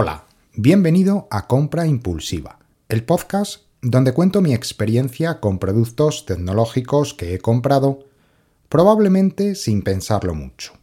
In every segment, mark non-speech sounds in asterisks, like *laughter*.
Hola, bienvenido a Compra Impulsiva, el podcast donde cuento mi experiencia con productos tecnológicos que he comprado, probablemente sin pensarlo mucho.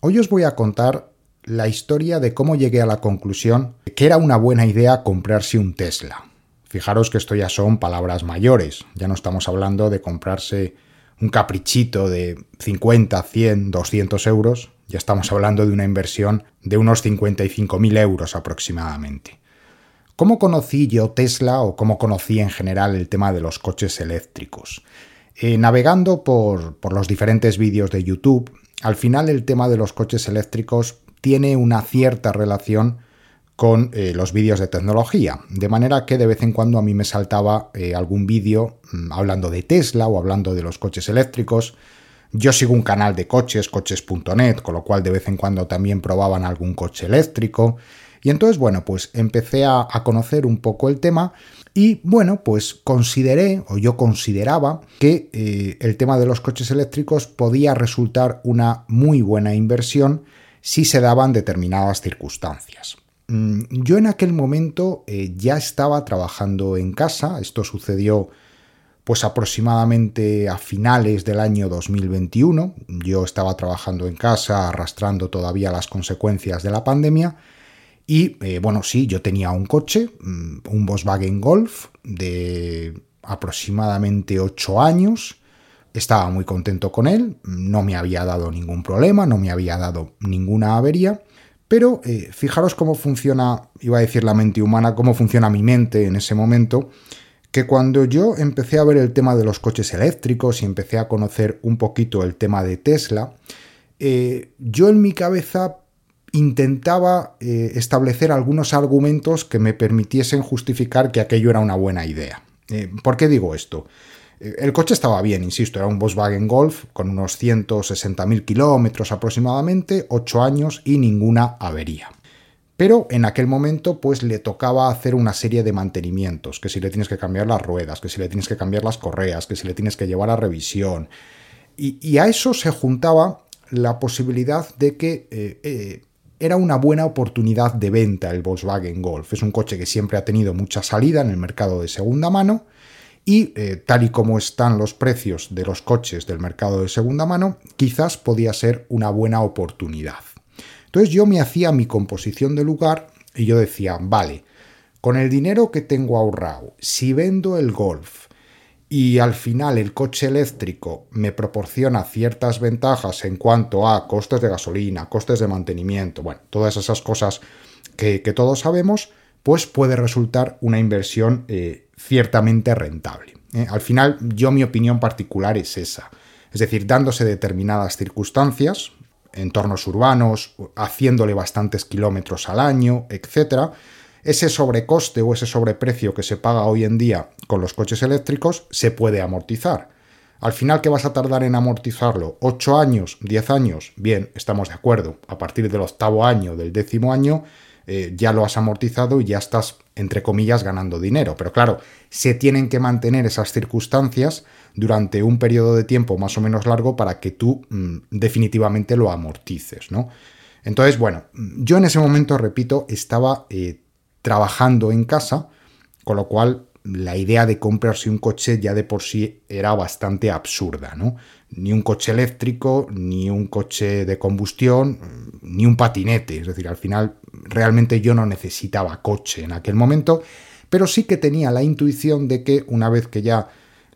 Hoy os voy a contar la historia de cómo llegué a la conclusión de que era una buena idea comprarse un Tesla. Fijaros que esto ya son palabras mayores, ya no estamos hablando de comprarse un caprichito de 50, 100, 200 euros, ya estamos hablando de una inversión de unos 55.000 euros aproximadamente. ¿Cómo conocí yo Tesla o cómo conocí en general el tema de los coches eléctricos? Eh, navegando por, los diferentes vídeos de YouTube, al final el tema de los coches eléctricos tiene una cierta relación con eh, los vídeos de tecnología. De manera que de vez en cuando a mí me saltaba eh, algún vídeo mm, hablando de Tesla o hablando de los coches eléctricos. Yo sigo un canal de coches, coches.net, con lo cual de vez en cuando también probaban algún coche eléctrico. Y entonces, bueno, pues empecé a, conocer un poco el tema y, bueno, pues consideré, o yo consideraba, que eh, el tema de los coches eléctricos podía resultar una muy buena inversión si se daban determinadas circunstancias. Mm, yo en aquel momento eh, ya estaba trabajando en casa, esto sucedió pues aproximadamente a finales del año 2021, yo estaba trabajando en casa arrastrando todavía las consecuencias de la pandemia y eh, bueno, sí, yo tenía un coche, mm, un Volkswagen Golf de aproximadamente 8 años, estaba muy contento con él, no me había dado ningún problema, no me había dado ninguna avería pero eh, fijaros cómo funciona, iba a decir la mente humana, cómo funciona mi mente en ese momento, que cuando yo empecé a ver el tema de los coches eléctricos y empecé a conocer un poquito el tema de Tesla, eh, yo en mi cabeza intentaba eh, establecer algunos argumentos que me permitiesen justificar que aquello era una buena idea. ¿Por qué digo esto? El coche estaba bien, insisto, era un Volkswagen Golf con unos 160.000 kilómetros aproximadamente, 8 años y ninguna avería. Pero en aquel momento pues le tocaba hacer una serie de mantenimientos, que si le tienes que cambiar las ruedas, que si le tienes que cambiar las correas, que si le tienes que llevar a revisión. Y, a eso se juntaba la posibilidad de que eh, eh, era una buena oportunidad de venta el Volkswagen Golf. Es un coche que siempre ha tenido mucha salida en el mercado de segunda mano y eh, tal y como están los precios de los coches del mercado de segunda mano, quizás podía ser una buena oportunidad. Entonces yo me hacía mi composición de lugar y yo decía, vale, con el dinero que tengo ahorrado, si vendo el Golf y al final el coche eléctrico me proporciona ciertas ventajas en cuanto a costes de gasolina, costes de mantenimiento, bueno, todas esas cosas que, todos sabemos, pues puede resultar una inversión eh, ciertamente rentable. ¿eh? Al final, yo mi opinión particular es esa. Es decir, dándose determinadas circunstancias, entornos urbanos, haciéndole bastantes kilómetros al año, etc., ese sobrecoste o ese sobreprecio que se paga hoy en día con los coches eléctricos se puede amortizar. Al final, ¿qué vas a tardar en amortizarlo? ¿8 años? ¿10 años? Bien, estamos de acuerdo. A partir del octavo año, del décimo año, eh, ya lo has amortizado y ya estás, entre comillas, ganando dinero. Pero claro, se tienen que mantener esas circunstancias durante un periodo de tiempo más o menos largo para que tú mm, definitivamente lo amortices, ¿no? Entonces, bueno, yo en ese momento, repito, estaba eh, trabajando en casa, con lo cual la idea de comprarse un coche ya de por sí era bastante absurda, ¿no? Ni un coche eléctrico, ni un coche de combustión, ni un patinete. Es decir, al final realmente yo no necesitaba coche en aquel momento, pero sí que tenía la intuición de que una vez que ya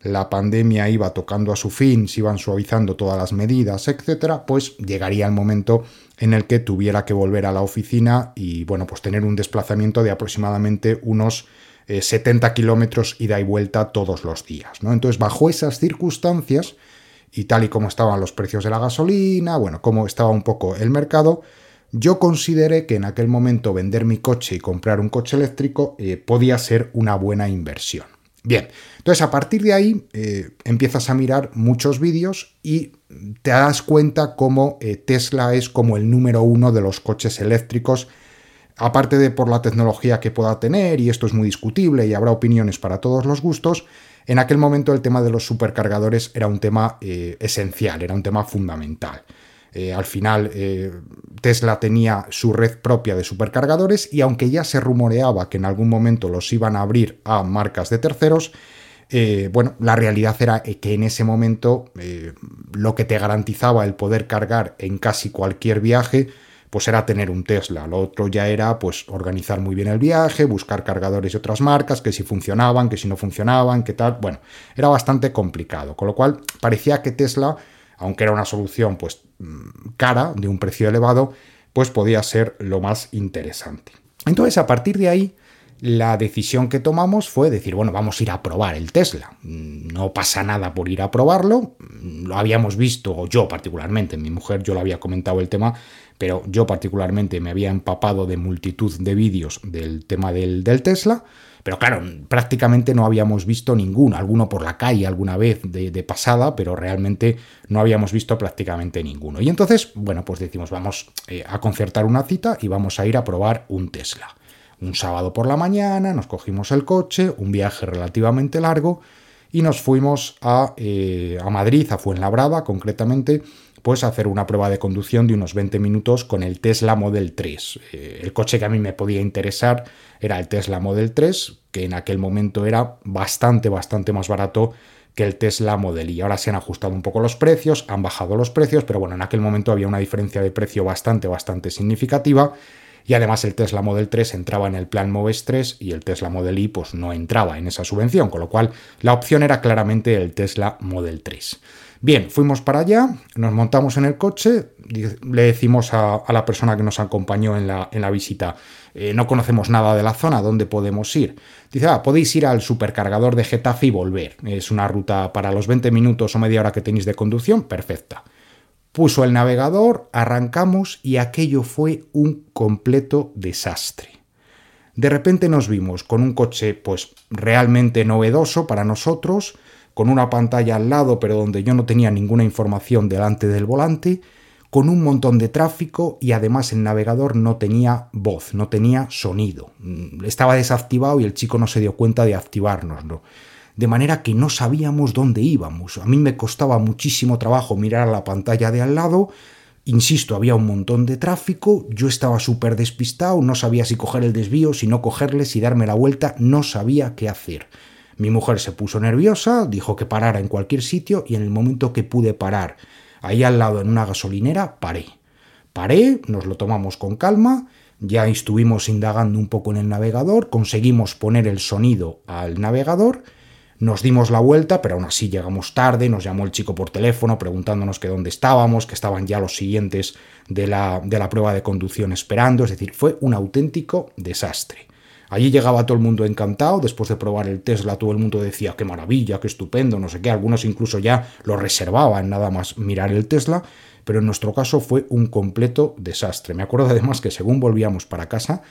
la pandemia iba tocando a su fin, se iban suavizando todas las medidas, etcétera, pues llegaría el momento en el que tuviera que volver a la oficina y, bueno, pues tener un desplazamiento de aproximadamente unos 70 eh, kilómetros ida y vuelta todos los días. ¿no? Entonces, bajo esas circunstancias, y tal y como estaban los precios de la gasolina, bueno, como estaba un poco el mercado, yo consideré que en aquel momento vender mi coche y comprar un coche eléctrico eh, podía ser una buena inversión. Bien, entonces a partir de ahí eh, empiezas a mirar muchos vídeos y te das cuenta cómo Tesla es como el número uno de los coches eléctricos aparte de por la tecnología que pueda tener, y esto es muy discutible y habrá opiniones para todos los gustos, en aquel momento el tema de los supercargadores era un tema eh, esencial, era un tema fundamental. Eh, al final, eh, Tesla tenía su red propia de supercargadores y aunque ya se rumoreaba que en algún momento los iban a abrir a marcas de terceros, eh, bueno, la realidad era que en ese momento lo que te garantizaba el poder cargar en casi cualquier viaje, pues era tener un Tesla. Lo otro ya era pues organizar muy bien el viaje, buscar cargadores de otras marcas, que si funcionaban, que si no funcionaban, que tal. Bueno, era bastante complicado. Con lo cual parecía que Tesla, aunque era una solución pues mm, cara, de un precio elevado, pues podía ser lo más interesante. Entonces, a partir de ahí, la decisión que tomamos fue decir, bueno, vamos a ir a probar el Tesla. No pasa nada por ir a probarlo. Lo habíamos visto, o yo particularmente, mi mujer, yo le había comentado el tema, pero yo particularmente me había empapado de multitud de vídeos del tema del, Tesla. Pero claro, prácticamente no habíamos visto ninguno, alguno por la calle alguna vez de, pasada, pero realmente no habíamos visto prácticamente ninguno. Y entonces, bueno, pues decimos, vamos eh, a concertar una cita y vamos a ir a probar un Tesla un sábado por la mañana, nos cogimos el coche, un viaje relativamente largo, y nos fuimos a, eh, a Madrid, a Fuenlabrada concretamente, a hacer una prueba de conducción de unos 20 minutos con el Tesla Model 3. Eh, el coche que a mí me podía interesar era el Tesla Model 3, que en aquel momento era bastante, bastante más barato que el Tesla Model Y. Ahora se han ajustado un poco los precios, han bajado los precios, pero bueno, en aquel momento había una diferencia de precio bastante, bastante significativa y además el Tesla Model 3 entraba en el plan Moves 3 y el Tesla Model Y pues no entraba en esa subvención, con lo cual la opción era claramente el Tesla Model 3. Bien, fuimos para allá, nos montamos en el coche, le decimos a, la persona que nos acompañó en la, visita, eh, no conocemos nada de la zona, ¿dónde podemos ir? Dice, ah, podéis ir al supercargador de Getafe y volver. Es una ruta para los 20 minutos o media hora que tenéis de conducción, perfecta. Puso el navegador, arrancamos y aquello fue un completo desastre. De repente nos vimos con un coche pues realmente novedoso para nosotros, con una pantalla al lado pero donde yo no tenía ninguna información delante del volante, con un montón de tráfico y además el navegador no tenía voz, no tenía sonido. Mm, estaba desactivado y el chico no se dio cuenta de activárnoslo de manera que no sabíamos dónde íbamos. A mí me costaba muchísimo trabajo mirar a la pantalla de al lado, Insisto, había un montón de tráfico, yo estaba súper despistado, no sabía si coger el desvío, si no cogerle, si darme la vuelta, no sabía qué hacer. Mi mujer se puso nerviosa, dijo que parara en cualquier sitio y en el momento que pude parar, ahí al lado en una gasolinera, paré. Paré, nos lo tomamos con calma, ya estuvimos indagando un poco en el navegador, conseguimos poner el sonido al navegador nos dimos la vuelta, pero aún así llegamos tarde, nos llamó el chico por teléfono preguntándonos dónde estábamos, que estaban ya los siguientes de la, de la prueba de conducción esperando, es decir, fue un auténtico desastre. Allí llegaba todo el mundo encantado, después de probar el Tesla todo el mundo decía qué maravilla, qué estupendo, no sé qué, algunos incluso ya lo reservaban nada más mirar el Tesla, pero en nuestro caso fue un completo desastre. Me acuerdo además que según volvíamos para casa,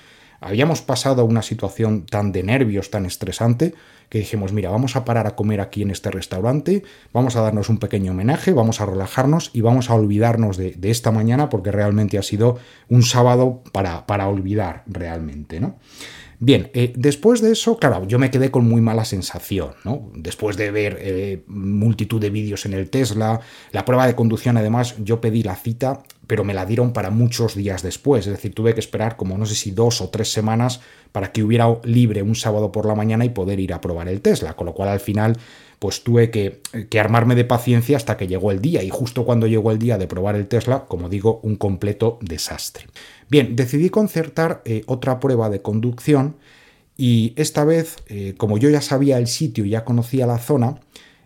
habíamos pasado una situación tan de nervios, tan estresante, que dijimos, mira, vamos a parar a comer aquí en este restaurante, vamos a darnos un pequeño homenaje, vamos a relajarnos y vamos a olvidarnos de, esta mañana porque realmente ha sido un sábado para, para olvidar realmente, ¿no? Bien, eh, después de eso, claro, yo me quedé con muy mala sensación, ¿no? Después de ver eh, multitud de vídeos en el Tesla, la prueba de conducción, además, yo pedí la cita, pero me la dieron para muchos días después, es decir, tuve que esperar como no sé si dos o tres semanas para que hubiera libre un sábado por la mañana y poder ir a probar el Tesla, con lo cual al final pues tuve que, que, armarme de paciencia hasta que llegó el día y justo cuando llegó el día de probar el Tesla, como digo, un completo desastre. Bien, decidí concertar eh, otra prueba de conducción y esta vez, eh, como yo ya sabía el sitio y ya conocía la zona,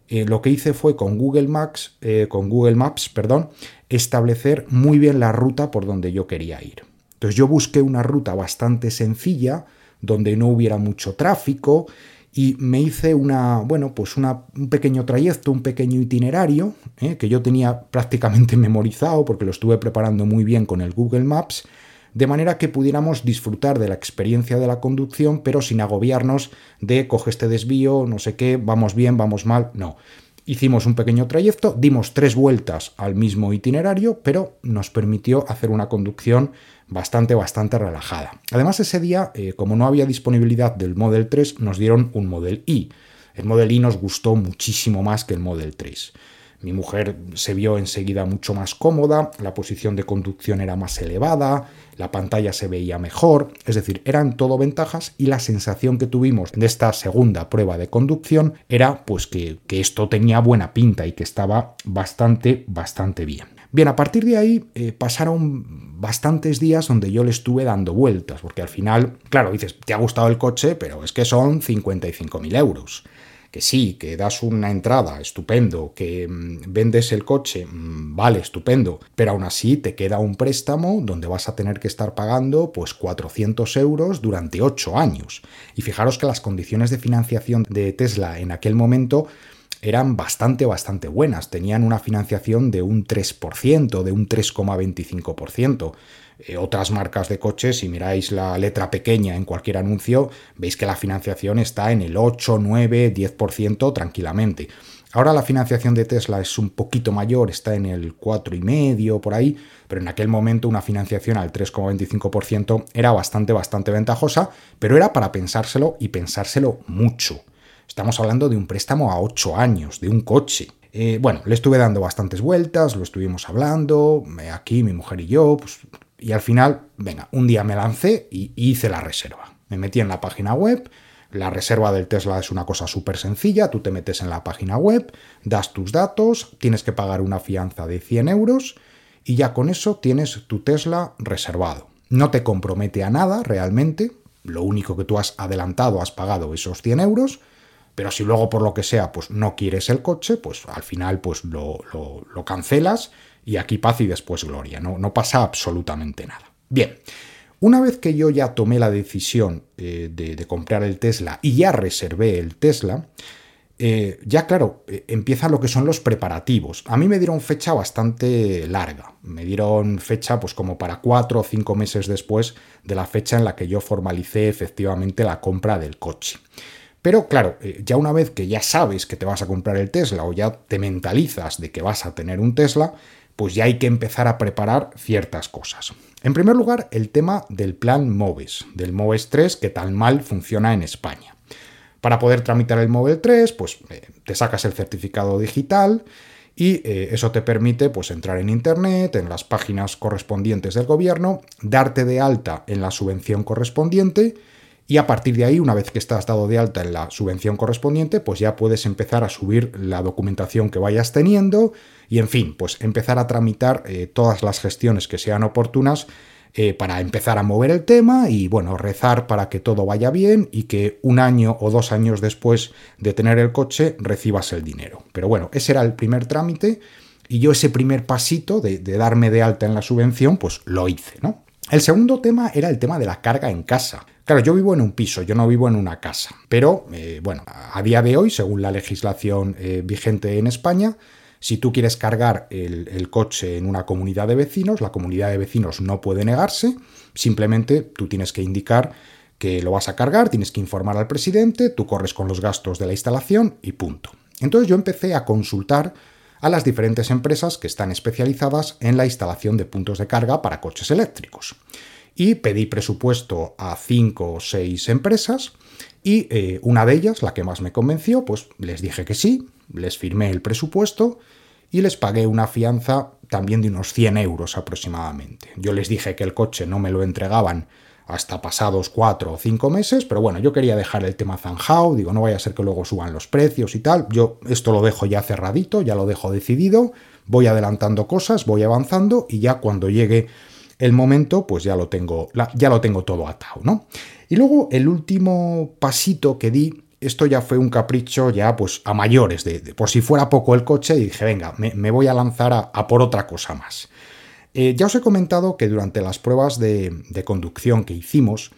eh, lo que hice fue con Google Maps, con Google Maps, perdón, establecer muy bien la ruta por donde yo quería ir. Entonces yo busqué una ruta bastante sencilla, donde no hubiera mucho tráfico, y me hice una, bueno, pues un pequeño trayecto, un pequeño itinerario, ¿eh? que yo tenía prácticamente *laughs* memorizado porque lo estuve preparando muy bien con el Google Maps, de manera que pudiéramos disfrutar de la experiencia de la conducción, pero sin agobiarnos de coge este desvío, no sé qué, vamos bien, vamos mal, no. Hicimos un pequeño trayecto, dimos tres vueltas al mismo itinerario, pero nos permitió hacer una conducción bastante, bastante relajada. Además, ese día, eh, como no había disponibilidad del Model 3, nos dieron un Model Y. El Model Y nos gustó muchísimo más que el Model 3. Mi mujer se vio enseguida mucho más cómoda, la posición de conducción era más elevada, la pantalla se veía mejor, es decir, eran todo ventajas y la sensación que tuvimos de esta segunda prueba de conducción era pues que, esto tenía buena pinta y que estaba bastante, bastante bien. Bien, a partir de ahí eh, pasaron bastantes días donde yo le estuve dando vueltas, porque al final, claro, dices, te ha gustado el coche, pero es que son 55.000 euros. Que sí, que das una entrada, estupendo, que mm, vendes el coche, mm, vale, estupendo, pero aún así te queda un préstamo donde vas a tener que estar pagando pues 400 euros durante 8 años. Y fijaros que las condiciones de financiación de Tesla en aquel momento eran bastante, bastante buenas. Tenían una financiación de un 3%, de un 3,25%. Eh, otras marcas de coches, si miráis la letra pequeña en cualquier anuncio, veis que la financiación está en el 8, 9, 10% tranquilamente. Ahora la financiación de Tesla es un poquito mayor, está en el 4,5 por ahí, pero en aquel momento una financiación al 3,25% era bastante, bastante ventajosa, pero era para pensárselo y pensárselo mucho. Estamos hablando de un préstamo a 8 años, de un coche. Eh, bueno, le estuve dando bastantes vueltas, lo estuvimos hablando, aquí mi mujer y yo, pues, y al final, venga, un día me lancé y hice la reserva. Me metí en la página web, la reserva del Tesla es una cosa súper sencilla, tú te metes en la página web, das tus datos, tienes que pagar una fianza de 100 euros y ya con eso tienes tu Tesla reservado. No te compromete a nada realmente, lo único que tú has adelantado, has pagado esos 100 euros, pero si luego por lo que sea pues no quieres el coche, pues al final pues lo, cancelas y aquí paz y después gloria, no, no pasa absolutamente nada. Bien, una vez que yo ya tomé la decisión eh, de, comprar el Tesla y ya reservé el Tesla, eh, ya claro, eh, empiezan lo que son los preparativos. A mí me dieron fecha bastante larga, me dieron fecha pues como para cuatro o cinco meses después de la fecha en la que yo formalicé efectivamente la compra del coche. Pero claro, eh, ya una vez que ya sabes que te vas a comprar el Tesla o ya te mentalizas de que vas a tener un Tesla, pues ya hay que empezar a preparar ciertas cosas. En primer lugar, el tema del plan MOVES, del MOVES 3 que tan mal funciona en España. Para poder tramitar el MOVES 3, pues eh, te sacas el certificado digital y eh, eso te permite pues entrar en internet, en las páginas correspondientes del gobierno, darte de alta en la subvención correspondiente y a partir de ahí, una vez que estás dado de alta en la subvención correspondiente, pues ya puedes empezar a subir la documentación que vayas teniendo y, en fin, pues empezar a tramitar eh, todas las gestiones que sean oportunas eh, para empezar a mover el tema y, bueno, rezar para que todo vaya bien y que un año o dos años después de tener el coche recibas el dinero. Pero bueno, ese era el primer trámite y yo ese primer pasito de, de darme de alta en la subvención, pues lo hice, ¿no? El segundo tema era el tema de la carga en casa. Claro, yo vivo en un piso, yo no vivo en una casa, pero eh, bueno, a día de hoy, según la legislación eh, vigente en España, si tú quieres cargar el, coche en una comunidad de vecinos, la comunidad de vecinos no puede negarse, simplemente tú tienes que indicar que lo vas a cargar, tienes que informar al presidente, tú corres con los gastos de la instalación y punto. Entonces yo empecé a consultar a las diferentes empresas que están especializadas en la instalación de puntos de carga para coches eléctricos y pedí presupuesto a cinco o seis empresas y eh, una de ellas, la que más me convenció, pues les dije que sí, les firmé el presupuesto y les pagué una fianza también de unos 100 euros aproximadamente. Yo les dije que el coche no me lo entregaban hasta pasados cuatro o cinco meses, pero bueno, yo quería dejar el tema zanjado, digo, no vaya a ser que luego suban los precios y tal, yo esto lo dejo ya cerradito, ya lo dejo decidido, voy adelantando cosas, voy avanzando y ya cuando llegue el momento, pues ya lo tengo, ya lo tengo todo atado, ¿no? Y luego el último pasito que di, esto ya fue un capricho ya pues a mayores, de, por si fuera poco el coche, y dije, venga, me, voy a lanzar a, por otra cosa más. Eh, ya os he comentado que durante las pruebas de, conducción que hicimos,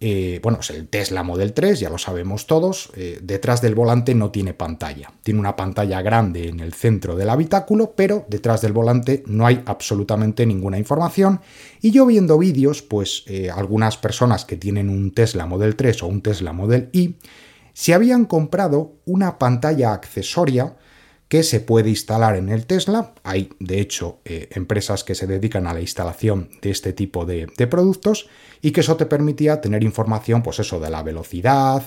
eh, bueno, el Tesla Model 3, ya lo sabemos todos, eh, detrás del volante no tiene pantalla. Tiene una pantalla grande en el centro del habitáculo, pero detrás del volante no hay absolutamente ninguna información. Y yo viendo vídeos, pues algunas personas que tienen un Tesla Model 3 o un Tesla Model Y, se habían comprado una pantalla accesoria que se puede instalar en el Tesla. Hay, de hecho, eh, empresas que se dedican a la instalación de este tipo de, productos y que eso te permitía tener información, pues eso, de la velocidad,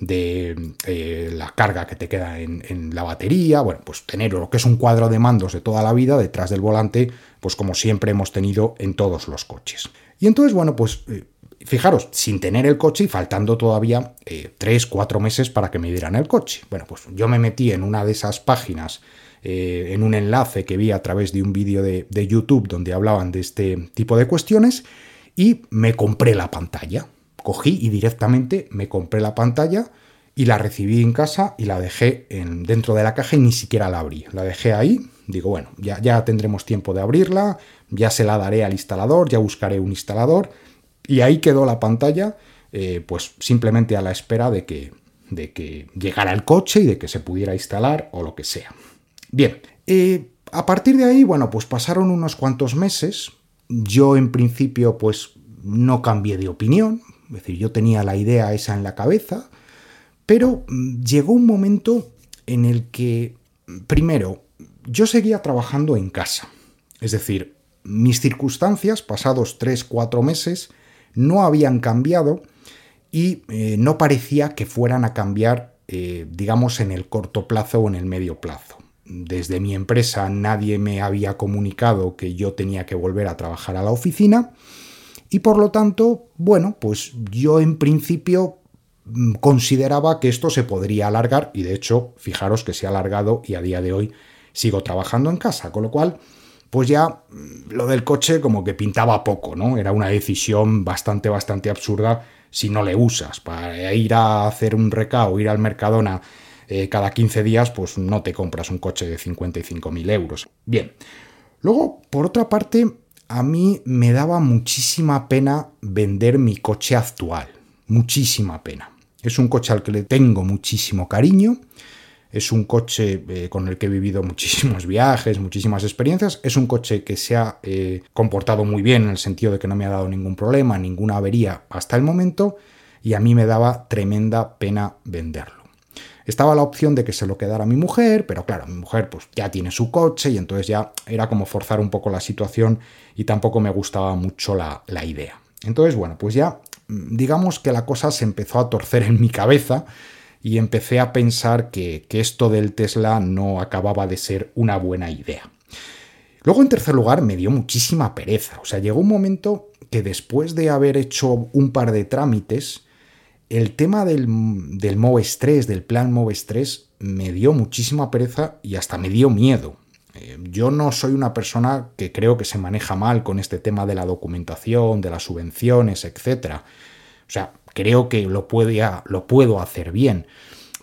de eh, la carga que te queda en, la batería, bueno, pues tener lo que es un cuadro de mandos de toda la vida detrás del volante, pues como siempre hemos tenido en todos los coches. Y entonces, bueno, pues eh, fijaros, sin tener el coche y faltando todavía eh, tres, cuatro meses para que me dieran el coche. Bueno, pues yo me metí en una de esas páginas, en un enlace que vi a través de un vídeo de, YouTube donde hablaban de este tipo de cuestiones y me compré la pantalla cogí y directamente me compré la pantalla y la recibí en casa y la dejé en, dentro de la caja y ni siquiera la abrí. La dejé ahí, digo, bueno, ya, ya tendremos tiempo de abrirla, ya se la daré al instalador, ya buscaré un instalador y ahí quedó la pantalla, eh, pues simplemente a la espera de que, de que llegara el coche y de que se pudiera instalar o lo que sea. Bien, eh, a partir de ahí, bueno, pues pasaron unos cuantos meses. Yo en principio pues no cambié de opinión, es decir, yo tenía la idea esa en la cabeza, pero mm, llegó un momento en el que, primero, yo seguía trabajando en casa. Es decir, mis circunstancias, pasados 3-4 meses, no habían cambiado y eh, no parecía que fueran a cambiar, eh, digamos, en el corto plazo o en el medio plazo. Desde mi empresa nadie me había comunicado que yo tenía que volver a trabajar a la oficina y por lo tanto, bueno, pues yo en principio mm, consideraba que esto se podría alargar y de hecho, fijaros que se ha alargado y a día de hoy sigo trabajando en casa, con lo cual, pues ya mm, lo del coche como que pintaba poco, ¿no? Era una decisión bastante, bastante absurda si no le usas. Para ir a hacer un recao, ir al Mercadona eh, cada 15 días, pues no te compras un coche de 55.000 euros. Bien. Luego, por otra parte, a mí me daba muchísima pena vender mi coche actual, muchísima pena. Es un coche al que le tengo muchísimo cariño, es un coche eh, con el que he vivido muchísimos viajes, muchísimas experiencias, es un coche que se ha eh, comportado muy bien en el sentido de que no me ha dado ningún problema, ninguna avería hasta el momento, y a mí me daba tremenda pena venderlo. Estaba la opción de que se lo quedara mi mujer, pero claro, mi mujer pues ya tiene su coche y entonces ya era como forzar un poco la situación y tampoco me gustaba mucho la, idea. Entonces, bueno, pues ya mm, digamos que la cosa se empezó a torcer en mi cabeza y empecé a pensar que, que esto del Tesla no acababa de ser una buena idea. Luego, en tercer lugar, me dio muchísima pereza. O sea, llegó un momento que después de haber hecho un par de trámites, el tema del, del Moves 3, del plan Moves 3, me dio muchísima pereza y hasta me dio miedo. Eh, yo no soy una persona que creo que se maneja mal con este tema de la documentación, de las subvenciones, etc. O sea, creo que lo, lo puedo hacer bien.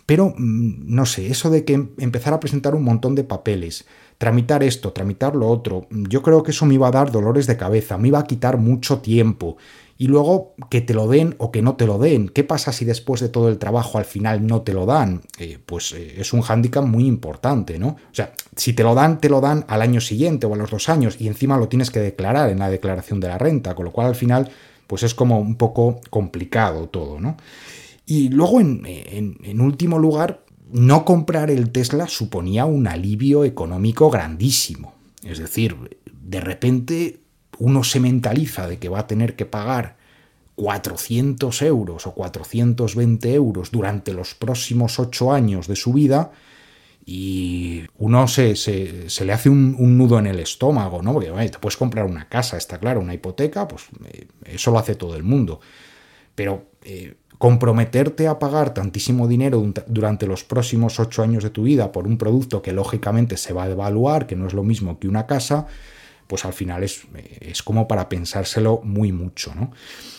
Pero, mm, no sé, eso de que em, empezar a presentar un montón de papeles, tramitar esto, tramitar lo otro, yo creo que eso me iba a dar dolores de cabeza, me iba a quitar mucho tiempo y luego que te lo den o que no te lo den. ¿Qué pasa si después de todo el trabajo al final no te lo dan? Eh, pues eh, es un hándicap muy importante, ¿no? O sea, si te lo dan, te lo dan al año siguiente o a los dos años y encima lo tienes que declarar en la declaración de la renta, con lo cual al final pues es como un poco complicado todo, ¿no? Y luego, en, en último lugar, no comprar el Tesla suponía un alivio económico grandísimo. Es decir, de repente uno se mentaliza de que va a tener que pagar 400 euros o 420 euros durante los próximos 8 años de su vida y uno se, le hace un, nudo en el estómago, ¿no? Porque te puedes comprar una casa, está claro, una hipoteca, pues eh, eso lo hace todo el mundo. Pero eh, comprometerte a pagar tantísimo dinero durante los próximos 8 años de tu vida por un producto que lógicamente se va a devaluar, que no es lo mismo que una casa, pues al final es, es como para pensárselo muy mucho. ¿no?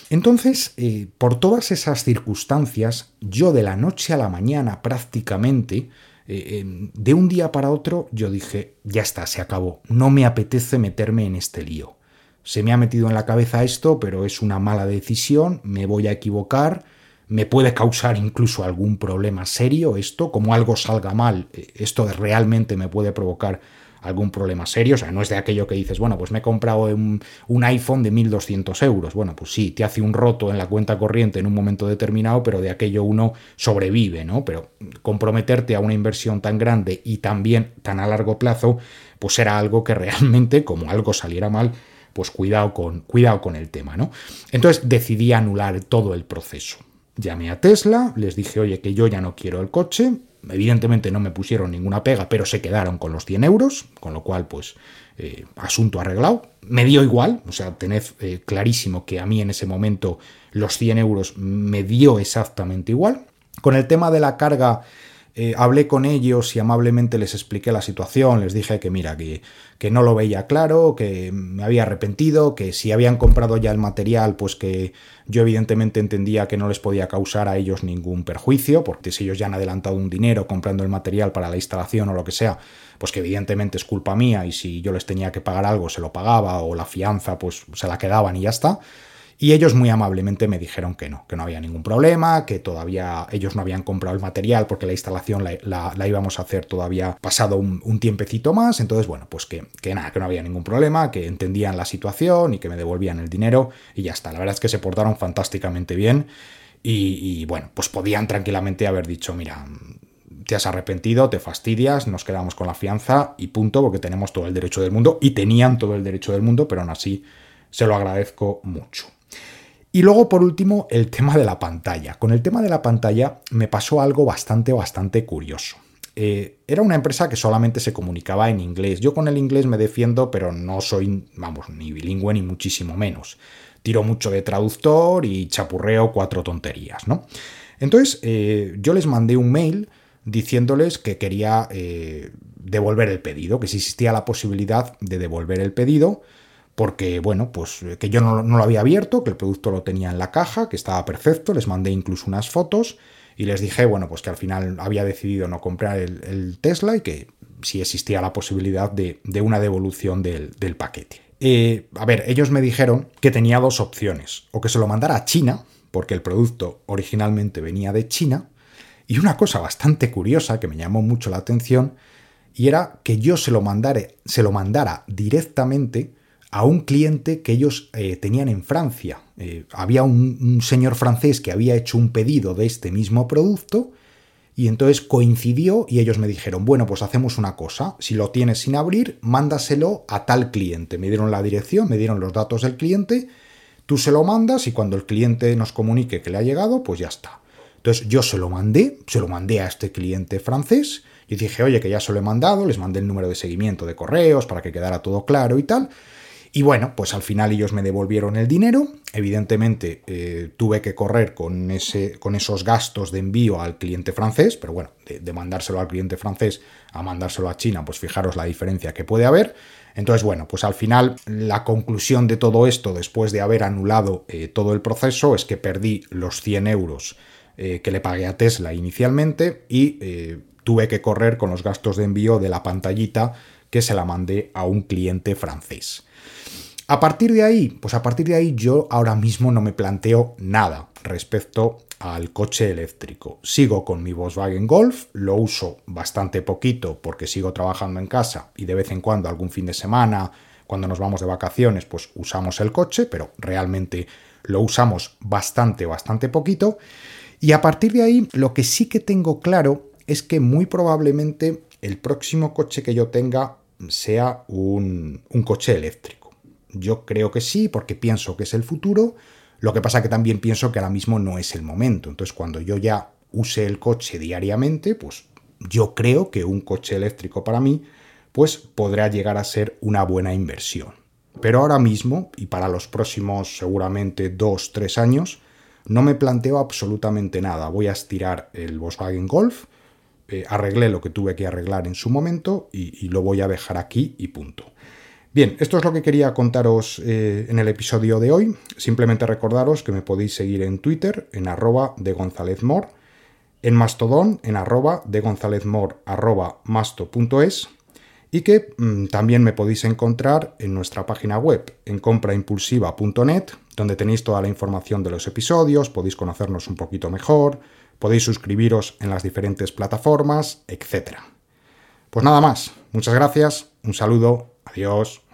Entonces, eh, por todas esas circunstancias, yo de la noche a la mañana prácticamente, eh, em, de un día para otro, yo dije, ya está, se acabó, no me apetece meterme en este lío. Se me ha metido en la cabeza esto, pero es una mala decisión, me voy a equivocar, me puede causar incluso algún problema serio esto, como algo salga mal, eh, esto realmente me puede provocar algún problema serio. O sea, no es de aquello que dices, bueno, pues me he comprado un, iPhone de 1200 euros. Bueno, pues sí, te hace un roto en la cuenta corriente en un momento determinado, pero de aquello uno sobrevive, ¿no? Pero comprometerte a una inversión tan grande y también tan a largo plazo, pues era algo que realmente, como algo saliera mal, pues cuidado con, cuidado con el tema, ¿no? Entonces decidí anular todo el proceso. Llamé a Tesla, les dije, oye, que yo ya no quiero el coche. Evidentemente no me pusieron ninguna pega, pero se quedaron con los 100 euros, con lo cual, pues, eh, asunto arreglado. Me dio igual, o sea, tened eh, clarísimo que a mí en ese momento los 100 euros me dio exactamente igual. Con el tema de la carga eh, hablé con ellos y amablemente les expliqué la situación, les dije que mira, que, que, no lo veía claro, que me había arrepentido, que si habían comprado ya el material, pues que yo evidentemente entendía que no les podía causar a ellos ningún perjuicio, porque si ellos ya han adelantado un dinero comprando el material para la instalación o lo que sea, pues que evidentemente es culpa mía y si yo les tenía que pagar algo se lo pagaba o la fianza pues se la quedaban y ya está. Y ellos muy amablemente me dijeron que no, que no había ningún problema, que todavía ellos no habían comprado el material porque la instalación la, íbamos a hacer todavía pasado un, tiempecito más. Entonces, bueno, pues que, que, nada, que no había ningún problema, que entendían la situación y que me devolvían el dinero y ya está. La verdad es que se portaron fantásticamente bien y, y bueno, pues podían tranquilamente haber dicho, mira, te has arrepentido, te fastidias, nos quedamos con la fianza y punto, porque tenemos todo el derecho del mundo y tenían todo el derecho del mundo, pero aún así se lo agradezco mucho. Y luego, por último, el tema de la pantalla. Con el tema de la pantalla me pasó algo bastante, bastante curioso. Eh, era una empresa que solamente se comunicaba en inglés. Yo con el inglés me defiendo, pero no soy, vamos, ni bilingüe ni muchísimo menos. Tiro mucho de traductor y chapurreo cuatro tonterías, ¿no? Entonces, eh, yo les mandé un mail diciéndoles que quería eh, devolver el pedido, que si existía la posibilidad de devolver el pedido, porque, bueno, pues eh, que yo no, lo había abierto, que el producto lo tenía en la caja, que estaba perfecto, les mandé incluso unas fotos y les dije, bueno, pues que al final había decidido no comprar el, Tesla y que si existía la posibilidad de, una devolución del, paquete. Eh, a ver, ellos me dijeron que tenía dos opciones, o que se lo mandara a China, porque el producto originalmente venía de China, y una cosa bastante curiosa que me llamó mucho la atención, y era que yo se lo, mandare, se lo mandara directamente a un cliente que ellos eh, tenían en Francia. Eh, había un, señor francés que había hecho un pedido de este mismo producto y entonces coincidió y ellos me dijeron, bueno, pues hacemos una cosa, si lo tienes sin abrir, mándaselo a tal cliente. Me dieron la dirección, me dieron los datos del cliente, tú se lo mandas y cuando el cliente nos comunique que le ha llegado, pues ya está. Entonces yo se lo mandé, se lo mandé a este cliente francés y dije, oye, que ya se lo he mandado, les mandé el número de seguimiento de correos para que quedara todo claro y tal. Y bueno, pues al final ellos me devolvieron el dinero. Evidentemente eh, tuve que correr con, esos gastos de envío al cliente francés, pero bueno, de, mandárselo al cliente francés a mandárselo a China, pues fijaros la diferencia que puede haber. Entonces, bueno, pues al final la conclusión de todo esto, después de haber anulado eh, todo el proceso, es que perdí los 100 euros eh, que le pagué a Tesla inicialmente y tuve que correr con los gastos de envío de la pantallita que se la mandé a un cliente francés. A partir de ahí, pues a partir de ahí yo ahora mismo no me planteo nada respecto al coche eléctrico. Sigo con mi Volkswagen Golf, lo uso bastante poquito porque sigo trabajando en casa y de vez en cuando algún fin de semana, cuando nos vamos de vacaciones, pues usamos el coche, pero realmente lo usamos bastante, bastante poquito. Y a partir de ahí, lo que sí que tengo claro es que muy probablemente el próximo coche que yo tenga sea un, un coche eléctrico. Yo creo que sí, porque pienso que es el futuro. Lo que pasa que también pienso que ahora mismo no es el momento. Entonces, cuando yo ya use el coche diariamente, pues yo creo que un coche eléctrico para mí, pues podrá llegar a ser una buena inversión. Pero ahora mismo, y para los próximos seguramente dos, tres años, no me planteo absolutamente nada. Voy a estirar el Volkswagen Golf, eh, arreglé lo que tuve que arreglar en su momento y lo voy a dejar aquí y punto. Bien, esto es lo que quería contaros eh, en el episodio de hoy. Simplemente recordaros que me podéis seguir en Twitter, en arroba de González en Mastodon, en arroba de González Mor, arroba masto.es, y que mm, también me podéis encontrar en nuestra página web, en compraimpulsiva.net, donde tenéis toda la información de los episodios, podéis conocernos un poquito mejor, podéis suscribiros en las diferentes plataformas, etc. Pues nada más, muchas gracias, un saludo, adiós.